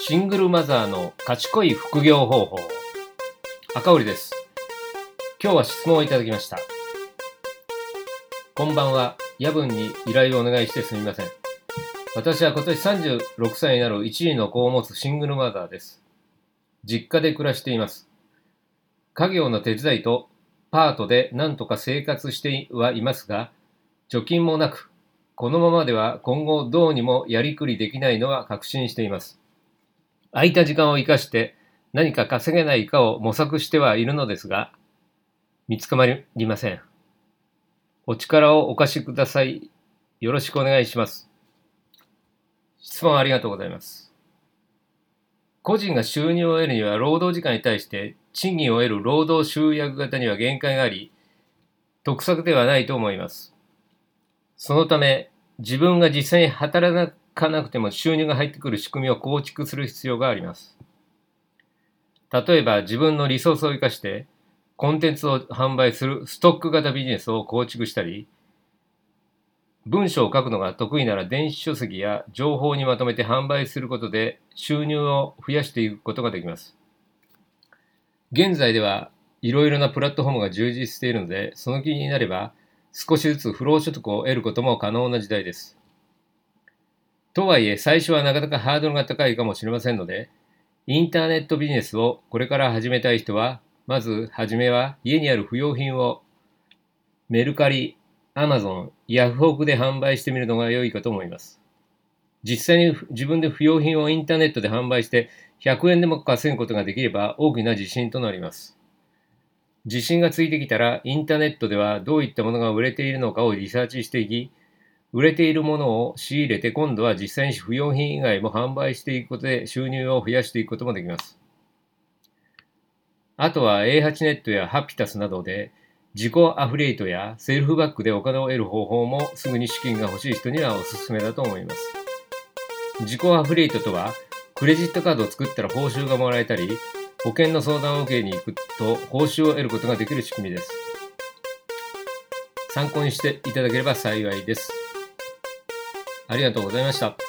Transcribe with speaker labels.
Speaker 1: シングルマザーの賢い副業方法。赤織です。今日は質問をいただきました。こんばんは。夜分に依頼をお願いしてすみません。私は今年36歳になる一児の子を持つシングルマザーです。実家で暮らしています。家業の手伝いとパートで何とか生活してはいますが、貯金もなく、このままでは今後どうにもやりくりできないのは確信しています。空いた時間を生かして何か稼げないかを模索してはいるのですが、見つかまりません。お力をお貸しください。よろしくお願いします。質問ありがとうございます。個人が収入を得るには労働時間に対して賃金を得る労働集約型には限界があり、得策ではないと思います。そのため、自分が実際に働かなくても収入が入ってくる仕組みを構築する必要があります。例えば、自分のリソースを生かして、コンテンツを販売するストック型ビジネスを構築したり、文章を書くのが得意なら電子書籍や情報にまとめて販売することで収入を増やしていくことができます。現在ではいろいろなプラットフォームが充実しているので、その気になれば少しずつ不労所得を得ることも可能な時代です。とはいえ、最初はなかなかハードルが高いかもしれませんので、インターネットビジネスをこれから始めたい人は、まずはじめは家にある不要品をメルカリ、アマゾン、ヤフオクで販売してみるのが良いかと思います。実際に自分で不要品をインターネットで販売して100円でも稼ぐことができれば大きな自信となります。自信がついてきたら、インターネットではどういったものが売れているのかをリサーチしていき、売れているものを仕入れて、今度は実際に不要品以外も販売していくことで収入を増やしていくこともできます。あとは A8 ネットやハピタスなどで、自己アフレートやセルフバックでお金を得る方法もすぐに資金が欲しい人にはおすすめだと思います。自己アフレートとは、クレジットカードを作ったら報酬がもらえたり、保険の相談を受けに行くと報酬を得ることができる仕組みです。参考にしていただければ幸いです。ありがとうございました。